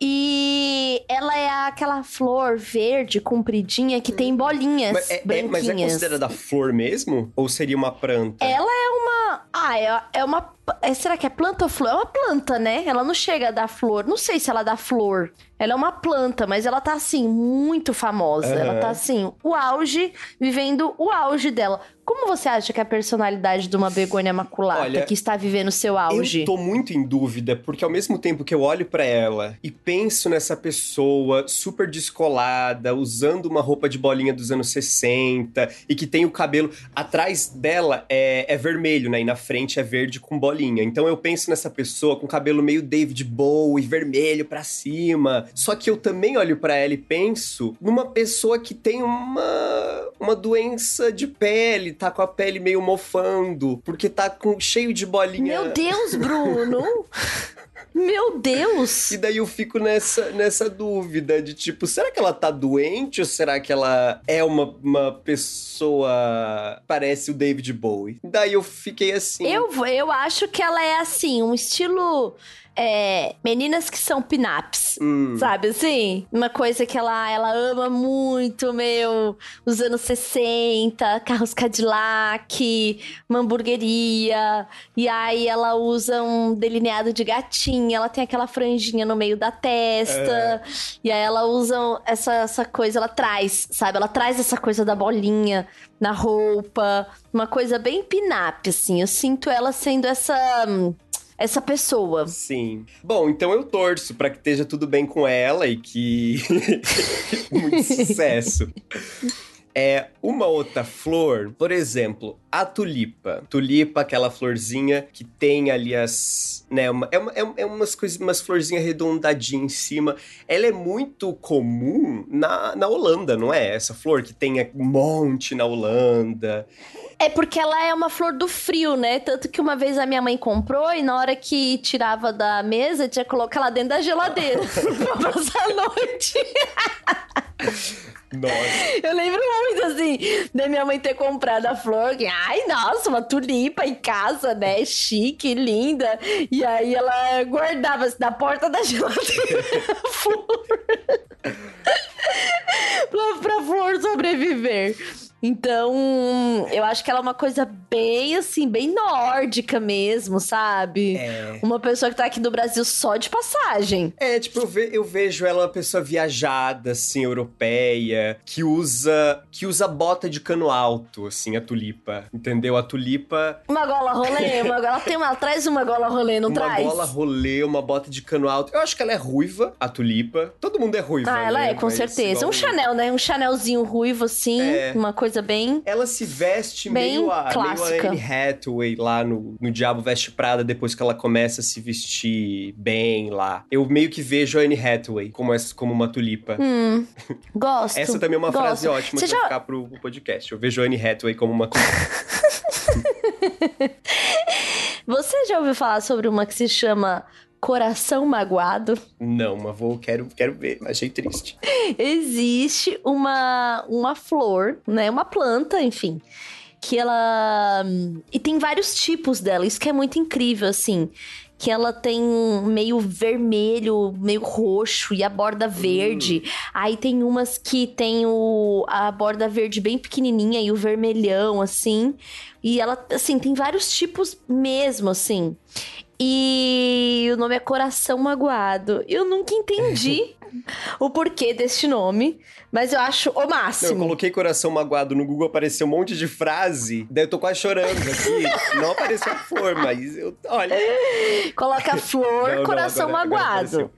E ela é aquela flor verde, compridinha, que tem bolinhas Mas é, é- mas é considerada flor mesmo? Ou seria uma planta? Ela é uma. Ah, é, é uma. é- será que é planta ou flor? É uma planta, né? Ela não chega a dar flor. Não sei se ela dá flor. Ela é uma planta, mas ela tá assim, muito famosa. Ela Aham. tá assim, o auge, vivendo o auge dela. Como você acha que é a personalidade de uma begônia maculata Olha, que está vivendo o seu auge? Eu tô muito em dúvida, porque ao mesmo tempo que eu olho pra ela e penso nessa pessoa super descolada, usando uma roupa de bolinha dos anos 60 e que tem o cabelo atrás dela é, é vermelho, né? E na frente é verde com bolinha. Então eu penso nessa pessoa com cabelo meio David Bowie, vermelho pra cima. Só que eu também olho pra ela e penso numa pessoa que tem uma uma doença de pele, tá com a pele meio mofando, porque tá com cheio de bolinha. Meu Deus, Bruno! Meu Deus! E daí eu fico nessa, nessa dúvida de tipo, será que ela tá doente ou será que ela é uma, uma pessoa. parece o David Bowie? Daí eu fiquei assim. Eu, eu acho que ela é assim, um estilo. É, meninas que são pin-ups. Hum, Sabe assim? Uma coisa que ela, ela ama muito, meu. Os anos 60, carros Cadillac, uma hamburgueria. E aí ela usa um delineado de gatinha, ela tem aquela franjinha no meio da testa. E aí ela usa essa, essa coisa, ela traz, sabe? Ela traz essa coisa da bolinha na roupa. Uma coisa bem pin-up, assim. Eu sinto ela sendo essa. Essa pessoa. Sim. Bom, então eu torço pra que esteja tudo bem com ela e que. *laughs* Muito sucesso. É uma outra flor, por exemplo, a tulipa. Tulipa, aquela florzinha que tem ali as. Né, uma, é, uma- é, é umas coisas, umas florzinhas redondadinhas em cima. Ela é muito comum na, na Holanda, não é? Essa flor que tem um monte na Holanda. É porque ela é uma flor do frio, né? Tanto que uma vez a minha mãe comprou e na hora que tirava da mesa, tinha que colocar ela dentro da geladeira pra *laughs* *laughs* passar a noite. *laughs* Nossa. Eu lembro muito, assim, da minha mãe ter comprado a flor. Que, ai, nossa, uma tulipa em casa, né? Chique, linda. E aí ela guardava assim, na porta da geladeira a flor. *laughs* pra, pra flor sobreviver. Então, eu acho que ela é uma coisa bem, assim, bem nórdica mesmo, sabe? É. Uma pessoa que tá aqui do Brasil só de passagem. É, tipo, eu, ve- eu vejo ela uma pessoa viajada, assim, europeia, que usa que usa bota de cano alto, assim, a tulipa. Entendeu? A tulipa, Uma gola rolê, uma gola, tem uma, ela traz uma gola rolê, não uma traz? bola rolê, uma bota de cano alto. Eu acho que ela é ruiva, a tulipa. Todo mundo é ruiva, Ah, ela né? é, com Mas certeza. Um Chanel, né? Um Chanelzinho ruivo, assim. É. Uma coisa bem. Ela se veste Bem meio, a, meio a clássica. Anne Hathaway lá no, no Diabo Veste Prada, depois que ela começa a se vestir bem lá. Eu meio que vejo a Anne Hathaway como, essa, como uma tulipa. Hum. *laughs* Gosto. Essa também é uma gosto. frase ótima Você já- ficar pro, pro podcast. Eu vejo a Anne Hathaway como uma tulipa. *laughs* Você já ouviu falar sobre uma que se chama Coração Magoado? Não, mas vou, quero, quero ver. Achei triste. Existe uma, uma flor, né? Uma planta, enfim. Que ela. E tem vários tipos dela, isso que é muito incrível, assim. Que ela tem meio vermelho, meio roxo e a borda verde. Aí tem umas que tem o, a borda verde bem pequenininha e o vermelhão, assim. E ela, assim, tem vários tipos mesmo, assim. E o nome é Coração Magoado. Eu nunca entendi *laughs* o porquê deste nome, mas eu acho o Não, eu máximo. coloquei coração magoado no Google, apareceu um monte de frase. Daí eu tô quase chorando aqui. *laughs* não apareceu a flor, mas eu. Olha. Coloca flor, Não, não, coração agora- agora magoado. apareceu.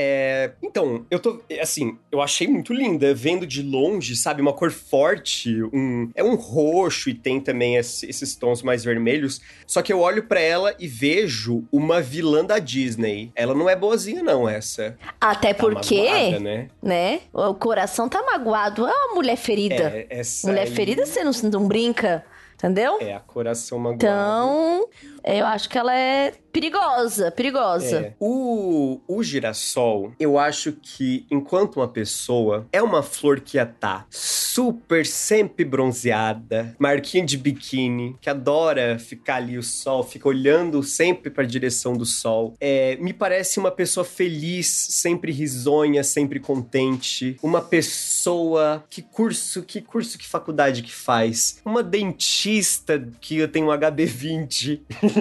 É, então, eu tô. Assim, eu achei muito linda. Vendo de longe, sabe? Uma cor forte. Um, é um roxo e tem também esse- esses tons mais vermelhos. Só que eu olho pra ela e vejo uma vilã da Disney. Ela não é boazinha, não, essa. Até Tá porque, magoada, né? né? O coração tá magoado. É uma mulher ferida. É, mulher aí ferida você não, não brinca, entendeu? É a coração magoado. Então, eu acho que ela é perigosa, perigosa. É. O, o girassol, eu acho que enquanto uma pessoa é uma flor que ia tá super sempre bronzeada, marquinha de biquíni, que adora ficar ali o sol, fica olhando sempre para a direção do sol. É, me parece uma pessoa feliz, sempre risonha, sempre contente, uma pessoa que curso, que curso, que faculdade que faz, uma dentista que tem um HB20. *laughs*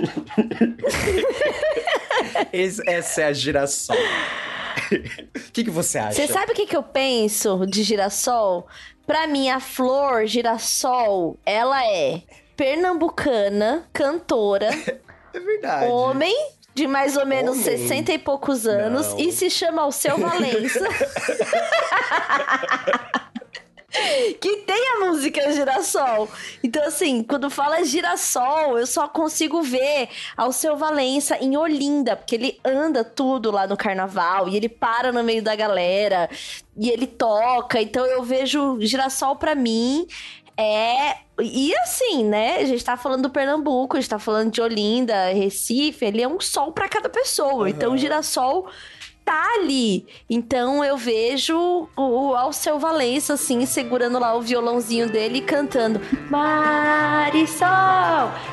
*laughs* essa é a girassol. O *laughs* que, que você acha? Você sabe o que, que eu penso de girassol? Pra mim, a flor girassol, ela é pernambucana, cantora. *laughs* é verdade. Homem, de mais ou menos Homem? 60 e poucos anos, Não. e se chama Alceu Valença. Que tem a música Girassol. Então, assim, quando fala girassol, eu só consigo ver Alceu Valença em Olinda, porque ele anda tudo lá no carnaval e ele para no meio da galera e ele toca. Então, eu vejo girassol pra mim é. E assim, né? A gente tá falando do Pernambuco, a gente tá falando de Olinda, Recife, ele é um sol pra cada pessoa. Então, o girassol tá ali. Então eu vejo o Alceu Valença, assim, segurando lá o violãozinho dele e cantando Marisol!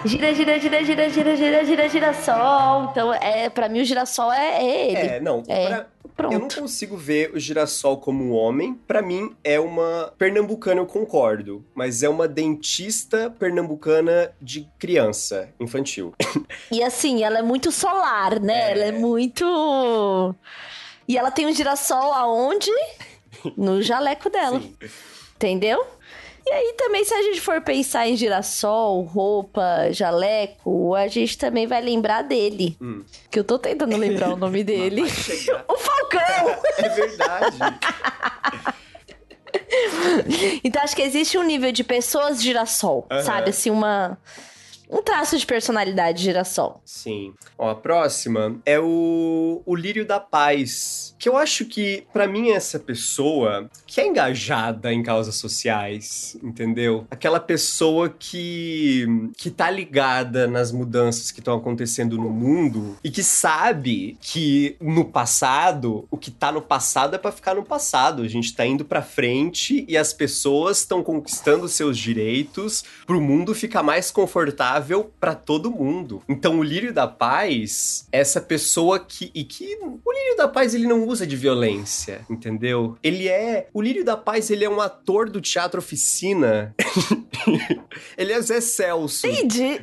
Gira, gira, gira, gira, gira, gira, gira, girassol. Então, é, pra mim, o girassol é, é ele. É, não. É. pra- Pronto. Eu não consigo ver o girassol como um homem. Pra mim, é uma pernambucana, eu concordo. Mas é uma dentista pernambucana de criança, infantil. *laughs* E assim, ela é muito solar, né? É. Ela é muito. E ela tem um girassol aonde? No jaleco dela. Sim. Entendeu? E aí também, se a gente for pensar em girassol, roupa, jaleco, a gente também vai lembrar dele. Hum. Que eu tô tentando lembrar o nome *laughs* dele. *laughs* O Falcão! É verdade. *laughs* Então acho que existe um nível de pessoas girassol, Aham. sabe? Assim, uma. Um traço de personalidade girassol. Sim. Ó, a próxima é o, o Lírio da Paz. Que eu acho que, pra mim, essa pessoa que é engajada em causas sociais, entendeu? Aquela pessoa que, que tá ligada nas mudanças que estão acontecendo no mundo e que sabe que no passado, o que tá no passado é pra ficar no passado. A gente tá indo pra frente e as pessoas estão conquistando seus direitos pro mundo ficar mais confortável pra todo mundo. Então o Lírio da Paz, essa pessoa que e que o Lírio da Paz ele não usa de violência, entendeu? Ele é o Lírio da Paz, ele é um ator do teatro oficina. *laughs* ele é Zé Celso. Entendi.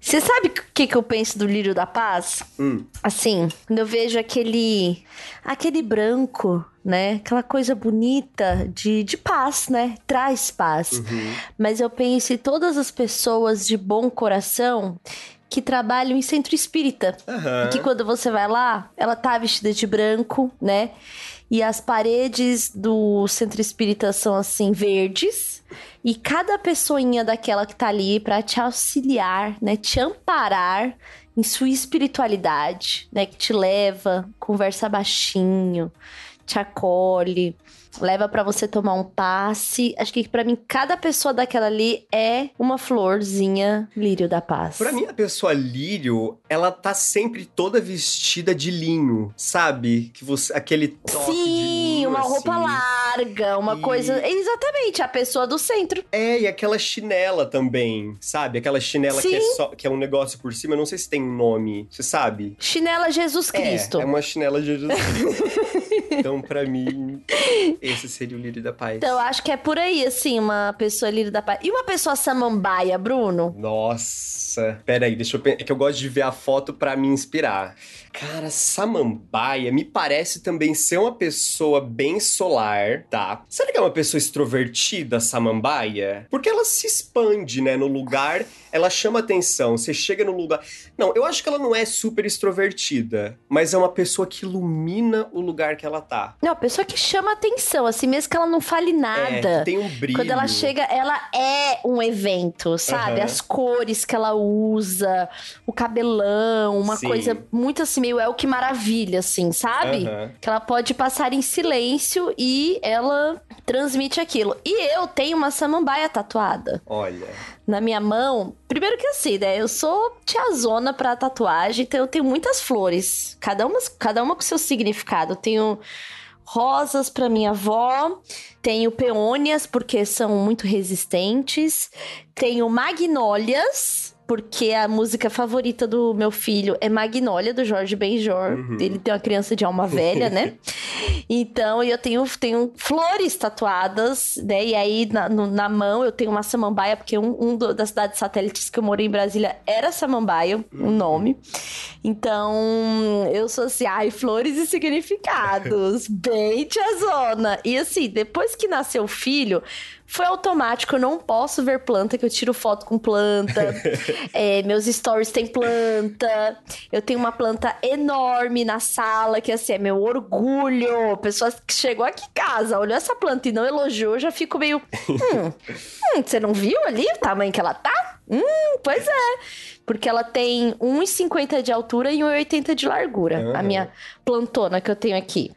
Você sabe o que, que eu penso do Lírio da Paz? Hum. Assim, quando eu vejo aquele. aquele branco, né? Aquela coisa bonita de, de paz, né? Traz paz. Uhum. Mas eu penso em todas as pessoas de bom coração que trabalham em centro espírita. Aham. Que quando você vai lá, ela tá vestida de branco, né? E as paredes do centro espírita são assim, verdes. E cada pessoinha daquela que tá ali pra te auxiliar, né? Te amparar em sua espiritualidade, né? Que te leva, conversa baixinho, te acolhe, leva pra você tomar um passe. Acho que pra mim, cada pessoa daquela ali é uma florzinha lírio da paz. Pra mim, a pessoa lírio, ela tá sempre toda vestida de linho, sabe? Que você, aquele toque Sim, linho, uma roupa assim. larga, uma E- coisa. Exatamente, a pessoa do centro. É, e aquela chinela também, sabe? Aquela chinela que é, Sim. só, que é um negócio por cima, eu não sei se tem um nome, você sabe? Chinela Jesus Cristo. É, é uma chinela de Jesus Cristo. *laughs* então, pra mim, esse seria o lírio da paz. Então, eu acho que é por aí, assim, uma pessoa lírio da paz. E uma pessoa samambaia, Bruno? Nossa, peraí, deixa eu pensar. É que eu gosto de ver a foto pra me inspirar. Cara, Samambaia me parece também ser uma pessoa bem solar, tá? Será que é uma pessoa extrovertida, Samambaia? Porque ela se expande, né? No lugar, ela chama atenção. Você chega no lugar. Não, eu acho que ela não é super extrovertida, mas é uma pessoa que ilumina o lugar que ela tá. Não, a pessoa que chama atenção, assim, mesmo que ela não fale nada. É, tem um brilho. Quando ela chega, ela é um evento, sabe? Aham. As cores que ela usa, o cabelão, uma Sim. coisa muito assim, meio é o que maravilha, assim, sabe? Aham. Que ela pode passar em silêncio e ela transmite aquilo. E eu tenho uma samambaia tatuada Olha. na minha mão. Primeiro que assim, né? Eu sou tiazona pra tatuagem, então eu tenho muitas flores. Cada uma, cada uma com seu significado. Eu tenho rosas pra minha avó, tenho peônias, porque são muito resistentes, tenho magnólias. Porque a música favorita do meu filho é Magnólia, do Jorge Benjor. Uhum. Ele tem uma criança de alma velha, né? *laughs* Então, eu tenho, tenho flores tatuadas, né? E aí, na, no- na mão, eu tenho uma samambaia, porque um, um do- das cidades satélites que eu morei em Brasília era Samambaia, o nome. Então, eu sou assim, ai, flores e significados, *laughs* bem tiazona. E assim, depois que nasceu o filho, foi automático, eu não posso ver planta, que eu tiro foto com planta. *laughs* É, meus stories têm planta. Eu tenho uma planta enorme na sala, que assim, é meu orgulho. Pessoa que chegou aqui em casa, olhou essa planta e não elogiou, eu já fico meio. Hum, hum, você não viu ali o tamanho que ela tá? Hum, pois é. Porque ela tem 1,50 de altura e 1,80 de largura. A Aham. minha plantona que eu tenho aqui.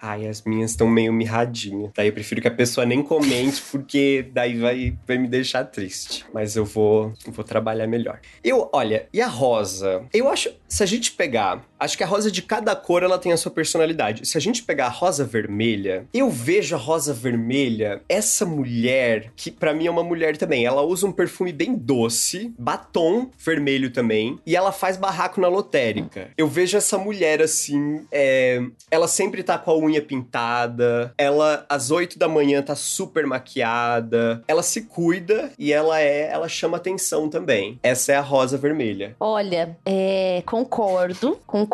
Ai, as minhas estão meio mirradinhas. Daí eu prefiro que a pessoa nem comente, *laughs* porque daí vai, vai me deixar triste. Mas eu vou, vou trabalhar melhor. Eu, olha, e a rosa? Eu acho, se a gente pegar, acho que a rosa de cada cor ela tem a sua personalidade. Se a gente pegar a rosa vermelha, eu vejo a rosa vermelha, essa mulher, que pra mim é uma mulher também. Ela usa um perfume bem doce, batom vermelho também, e ela faz barraco na lotérica. Eu vejo essa mulher assim, é, ela sempre tá com a unha pintada, ela às 8 da manhã tá super maquiada, ela se cuida e ela é, ela chama atenção também. Essa é a rosa vermelha. Olha, é, concordo, concordo.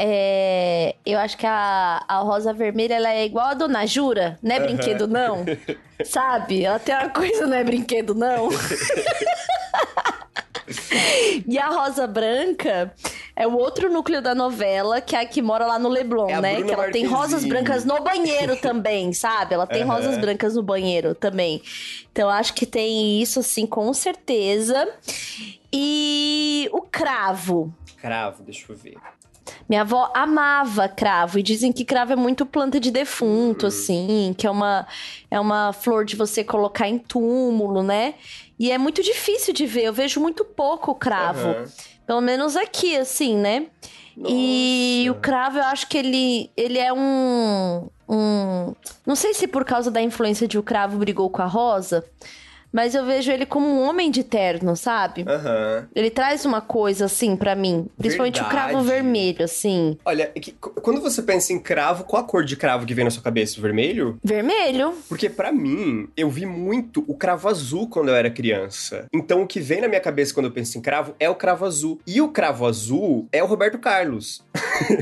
É, eu acho que a, a rosa vermelha ela é igual a Dona Jura, não é brinquedo não? *laughs* Sabe? Ela tem uma coisa, não é brinquedo não? *laughs* e a rosa branca é o outro núcleo da novela, que é a que mora lá no Leblon, É né? Bruna Que ela tem rosas brancas no banheiro também, sabe? Ela tem Aham. rosas brancas no banheiro também. Então acho que tem isso, assim, com certeza. E o cravo. Cravo, deixa eu ver. Minha avó amava cravo e dizem que cravo é muito planta de defunto, Uhum. assim, que é uma, é uma flor de você colocar em túmulo, né? E é muito difícil de ver, eu vejo muito pouco cravo. Aham. Pelo menos aqui, assim, né? E o Nossa. cravo, eu acho que ele, ele é um, um. Não sei se por causa da influência de o cravo brigou com a rosa, mas eu vejo ele como um homem de terno, sabe? Aham. Ele traz uma coisa assim pra mim, principalmente o cravo Verdade. vermelho, assim. Olha, é que qu- quando você pensa em cravo, qual a cor de cravo que vem na sua cabeça? O vermelho? Vermelho. Porque pra mim, eu vi muito o cravo azul quando eu era criança. Então o que vem na minha cabeça quando eu penso em cravo é o cravo azul. E o cravo azul é o Roberto Carlos. *laughs*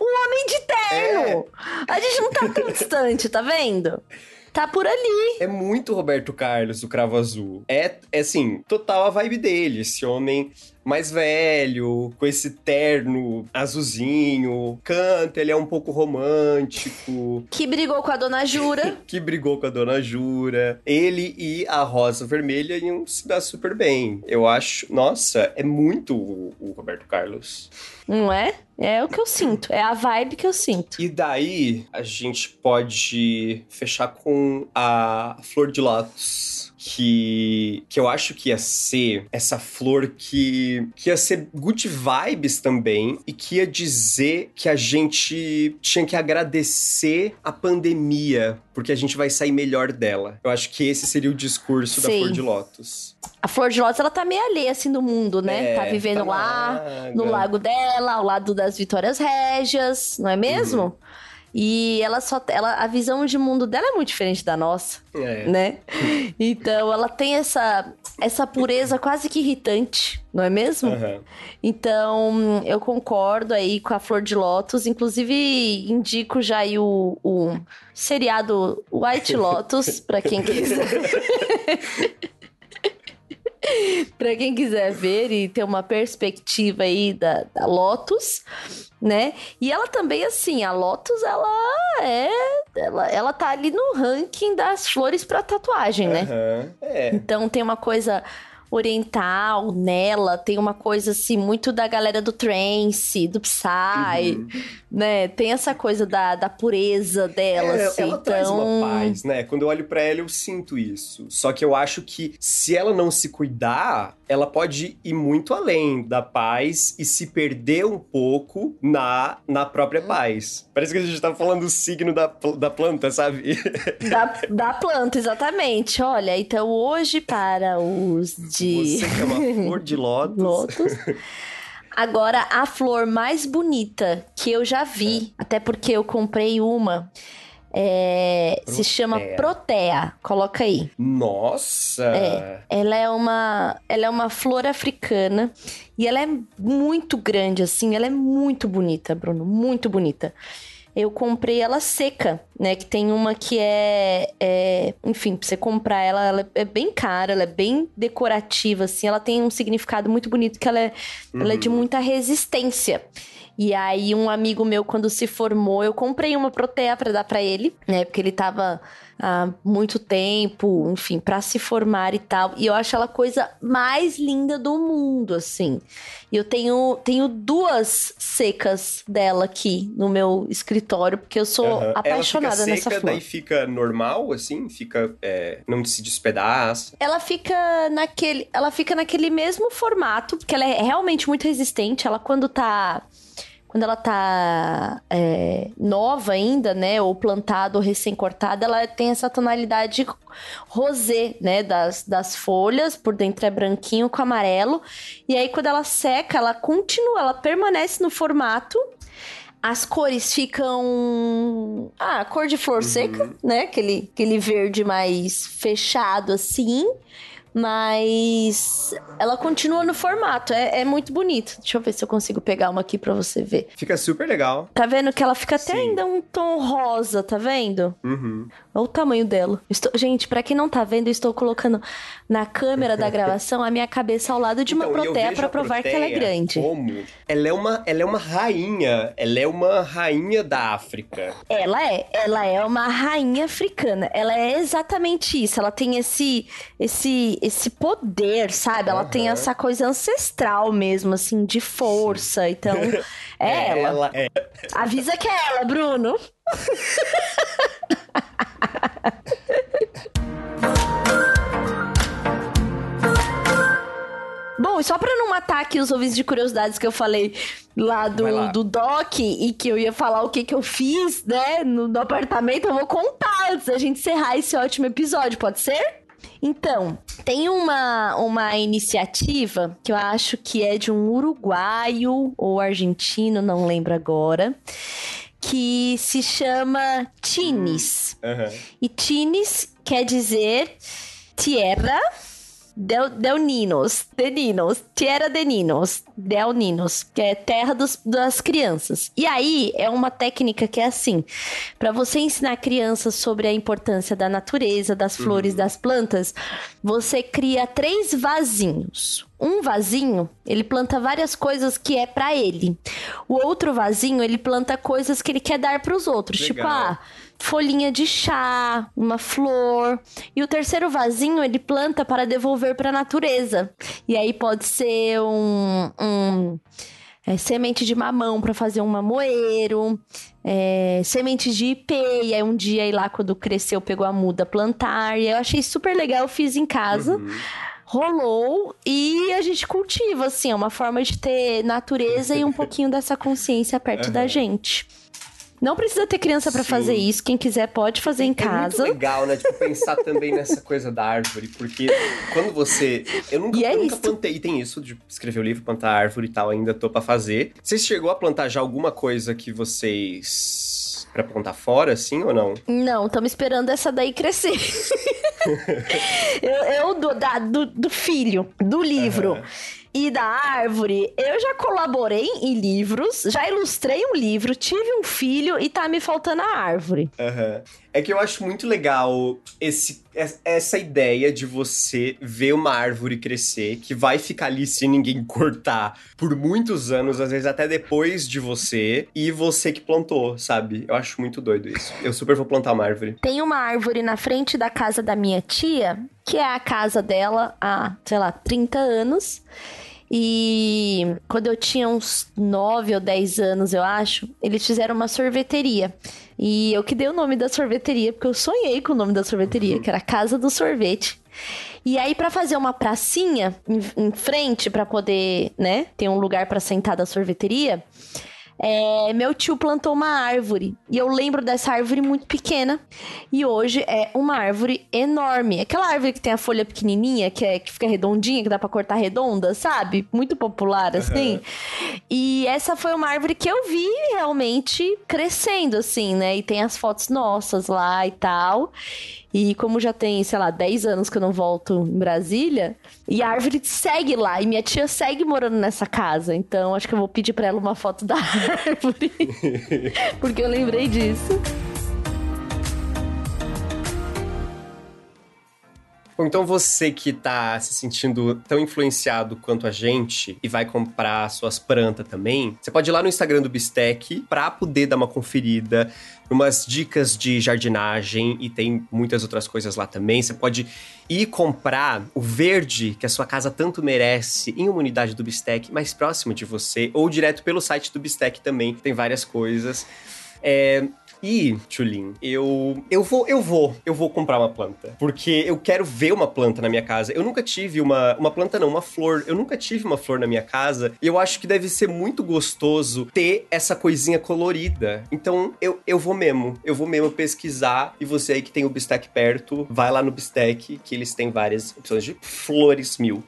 Um homem de terno! A gente não tá tão distante, tá vendo? *laughs* Tá por ali. É muito Roberto Carlos, o cravo azul. É, é assim, total a vibe dele. Esse homem mais velho, com esse terno azulzinho, canta, ele é um pouco romântico. *laughs* Que brigou com a dona Jura. *laughs* que brigou com a dona Jura. Ele e a Rosa Vermelha iam se dar super bem. Eu acho. Nossa, é muito o, o Roberto Carlos. Não é? É o que eu sinto. É a vibe que eu sinto. E daí a gente pode fechar com a Flor de Lótus. Que, que eu acho que ia ser essa flor que, que ia ser good vibes também e que ia dizer que a gente tinha que agradecer a pandemia, porque a gente vai sair melhor dela. Eu acho que esse seria o discurso da Sim. Flor de Lótus. A Flor de Lótus, ela tá meio alheia, assim, do mundo, né? É, tá vivendo tá lá, no lago dela, ao lado das Vitórias Régias, não é mesmo? Uhum. E ela só... Ela, a visão de mundo dela é muito diferente da nossa. É. né? Então ela tem essa essa pureza quase que irritante, não é mesmo? Aham. Então eu concordo aí com a Flor de Lótus, inclusive indico já aí o, o seriado White Lotus pra quem quiser. *laughs* *laughs* pra quem quiser ver e ter uma perspectiva aí da, da Lotus, né? E ela também, assim, a Lotus, ela é. Ela, ela tá ali no ranking das flores pra tatuagem, né? Aham, É. Então tem uma coisa oriental nela, tem uma coisa assim muito da galera do trance, do psy, Uhum. né? Tem essa coisa da, da pureza dela, É, assim. ela então... traz uma paz, né? Quando eu olho pra ela, eu sinto isso. Só que eu acho que se ela não se cuidar, ela pode ir muito além da paz e se perder um pouco na, na própria paz. Parece que a gente tá falando do signo da, da planta, sabe? *laughs* Da, da planta, exatamente. Olha, então hoje para os de Você que é uma flor de lótus. lotus. Agora, a flor mais bonita que eu já vi, até porque eu comprei uma, é, se chama Protea. Coloca aí. Nossa! É. Ela é uma, ela é uma flor africana e ela é muito grande assim, ela é muito bonita, Bruno, muito bonita. Eu comprei ela seca, né? Que tem uma que é, é- enfim, pra você comprar ela, ela é bem cara, ela é bem decorativa, assim. Ela tem um significado muito bonito que ela é, ela é de muita resistência. E aí, um amigo meu, quando se formou, eu comprei uma proteia pra dar pra ele, né? Porque ele tava há muito tempo, enfim, pra se formar e tal. E eu acho ela a coisa mais linda do mundo, assim. E eu tenho, tenho duas secas dela aqui no meu escritório, porque eu sou Aham. apaixonada ela fica nessa seca, flor. daí fica normal, assim? Fica. é, não se despedaça. Ela fica naquele, ela fica naquele mesmo formato, porque ela é realmente muito resistente. Ela quando tá quando ela tá é, nova ainda, né, ou plantada ou recém-cortada, ela tem essa tonalidade rosé, né, das, das folhas, por dentro é branquinho com amarelo, e aí quando ela seca, ela continua, ela permanece no formato, as cores ficam. Ah, cor de flor seca, né? Aquele, aquele verde mais fechado assim. Mas ela continua no formato. É, é muito bonito. Deixa eu ver se eu consigo pegar uma aqui pra você ver. Fica super legal. Tá vendo que ela fica até Sim. ainda um tom rosa, tá vendo? Uhum. Olha o tamanho dela. Estou- Gente, pra quem não tá vendo, eu estou colocando na câmera da *laughs* gravação a minha cabeça ao lado de uma Então, proteia vejo pra a provar que ela é proteia grande. Como? Ela é uma, ela é uma rainha. Ela é uma rainha da África. Ela é, ela é uma rainha africana. Ela é exatamente isso. Ela tem esse esse esse poder, sabe? Ela tem Aham. essa coisa ancestral mesmo, assim, de força. Então, *laughs* é ela. é. Avisa que é ela, Bruno. *laughs* *laughs* Bom, e só pra não matar aqui os ouvintes de curiosidades que eu falei lá Vai lá. do, do Doc e que eu ia falar o que, que eu fiz, né, no, no apartamento, eu vou contar antes da gente encerrar esse ótimo episódio, pode ser? Então, tem uma, uma iniciativa que eu acho que é de um uruguaio ou argentino, não lembro agora, que se chama Tines. Aham. E Tines quer dizer tierra del, del ninos, de ninos, tierra de ninos, del ninos, que é terra dos- das crianças. E aí é uma técnica que é assim, para você ensinar crianças sobre a importância da natureza, das flores, das plantas, você cria três vasinhos. Um vasinho, ele planta várias coisas que é pra ele. O outro vasinho, ele planta coisas que ele quer dar pros outros, tipo, Legal. ah, folhinha de chá, uma flor. E o terceiro vasinho ele planta para devolver para a natureza. E aí pode ser um, um, é, semente de mamão para fazer um mamoeiro, é, semente de ipê. E aí um dia aí lá quando cresceu pegou a muda plantar. E eu achei super legal, eu fiz em casa. Uhum. Rolou e a gente cultiva, assim, é uma forma de ter natureza e um *laughs* pouquinho dessa consciência perto da Aham. gente. Não precisa ter criança pra Sim. fazer isso. Quem quiser pode fazer em É casa. muito legal, né? Tipo, pensar também nessa *laughs* coisa da árvore, porque quando você. Eu nunca, E é eu nunca plantei, e tem isso de escrever o livro, plantar árvore e tal, ainda tô pra fazer. Vocês chegou a plantar já alguma coisa que vocês. pra plantar fora, assim, ou não? Não, estamos esperando essa daí crescer. *laughs* *laughs* eu eu do, da- do, do filho, do livro. Aham. E da árvore, eu já colaborei em livros, já ilustrei um livro, tive um filho e tá me faltando a árvore. Uhum. É que eu acho muito legal esse, essa ideia de você ver uma árvore crescer, que vai ficar ali se ninguém *laughs* cortar por muitos anos, às vezes até depois de você, e você que plantou, sabe? Eu acho muito doido isso. Eu super vou plantar uma árvore. Tem uma árvore na frente da casa da minha tia, que é a casa dela há, sei lá, 30 anos. E quando eu tinha uns 9 ou 10 anos, eu acho, eles fizeram uma sorveteria. E eu que dei o nome da sorveteria, porque eu sonhei com o nome da sorveteria, que era Casa do Sorvete. E aí, para fazer uma pracinha em, em frente, para poder, né, ter um lugar para sentar da sorveteria, é, meu tio plantou uma árvore. E eu lembro dessa árvore muito pequena. E hoje é uma árvore enorme. Aquela árvore que tem a folha pequenininha, que, é, que fica redondinha, que dá pra cortar redonda, sabe? Muito popular, assim. Uhum. E essa foi uma árvore que eu vi realmente crescendo, assim, né? E tem as fotos nossas lá e tal. E como já tem, sei lá, 10 anos que eu não volto em Brasília, e a árvore segue lá, e minha tia segue morando nessa casa. Então acho que eu vou pedir para ela uma foto da *laughs* árvore. *laughs* porque eu lembrei disso. Bom, então você que tá se sentindo tão influenciado quanto a gente e vai comprar suas plantas também, você pode ir lá no Instagram do Bistec pra poder dar uma conferida, umas dicas de jardinagem e tem muitas outras coisas lá também. Você pode ir comprar o verde que a sua casa tanto merece em uma unidade do Bistec mais próximo de você ou direto pelo site do Bistec também, tem várias coisas. É, e, Tulin, eu eu vou eu vou eu vou comprar uma planta, porque eu quero ver uma planta na minha casa. Eu nunca tive uma uma planta não, uma flor. Eu nunca tive uma flor na minha casa. E eu acho que deve ser muito gostoso ter essa coisinha colorida. Então, eu, eu vou mesmo. Eu vou mesmo pesquisar e você aí que tem o Bistec perto, vai lá no Bistec, que eles têm várias opções de flores mil.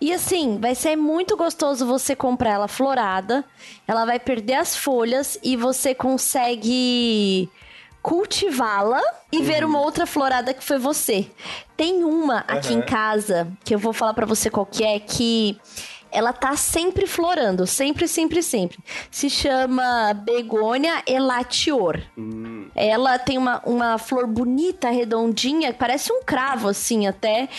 E assim, vai ser muito gostoso você comprar ela florada. Ela vai perder as folhas e você consegue cultivá-la e uhum. ver uma outra florada que foi você. Tem uma aqui uhum. em casa que eu vou falar para você qual que é que ela tá sempre florando, sempre, sempre, sempre. Se chama Begônia elatior. Hum. Ela tem uma, uma flor bonita, redondinha, parece um cravo, assim, até.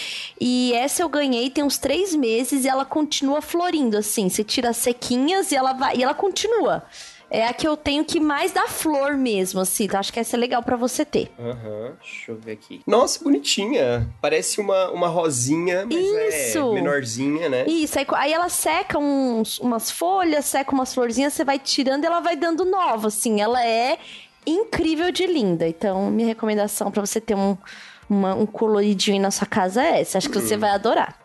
E essa eu ganhei tem uns três meses e ela continua florindo, assim. Você tira as sequinhas e ela vai. E ela continua é a que eu tenho que mais dá flor mesmo, assim. Então acho que essa é legal para você ter. Aham, uhum. deixa eu ver aqui. Nossa, bonitinha. Parece uma, uma rosinha, mas é Isso. é menorzinha, né? Isso, aí, aí ela seca uns, umas folhas, seca umas florzinhas, você vai tirando e ela vai dando nova, assim. Ela é incrível de linda. Então, minha recomendação para você ter um, uma, um coloridinho na sua casa é essa. Acho que hum. você vai adorar.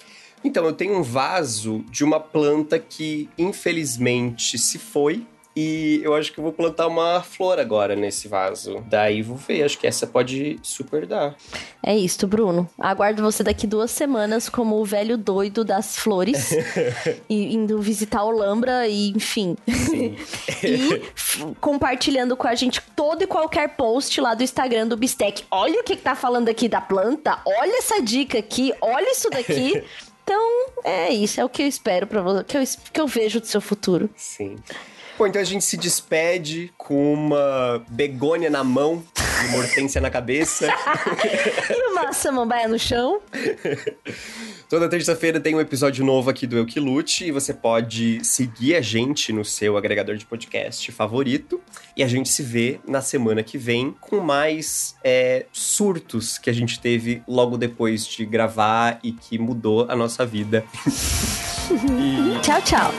Então, eu tenho um vaso de uma planta que, infelizmente, se foi e eu acho que eu vou plantar uma flor agora nesse vaso. Daí vou ver, acho que essa pode super dar. É isso, Bruno. Aguardo você daqui duas semanas como o velho doido das flores. *laughs* e indo visitar o Lambra e, enfim. *laughs* e compartilhando com a gente todo e qualquer post lá do Instagram do Bistec. Olha o que, que tá falando aqui da planta. Olha essa dica aqui. Olha isso daqui. *laughs* Então, é isso. É o que eu espero para você. Que eu, que eu vejo do seu futuro. Sim. Bom, então a gente se despede com uma begônia na mão e uma hortência na cabeça. *laughs* e uma samambaia no chão. *laughs* Toda terça-feira tem um episódio novo aqui do Eu Que Lute e você pode seguir a gente no seu agregador de podcast favorito. E a gente se vê na semana que vem com mais é, surtos que a gente teve logo depois de gravar e que mudou a nossa vida. e... *laughs* Tchau, tchau.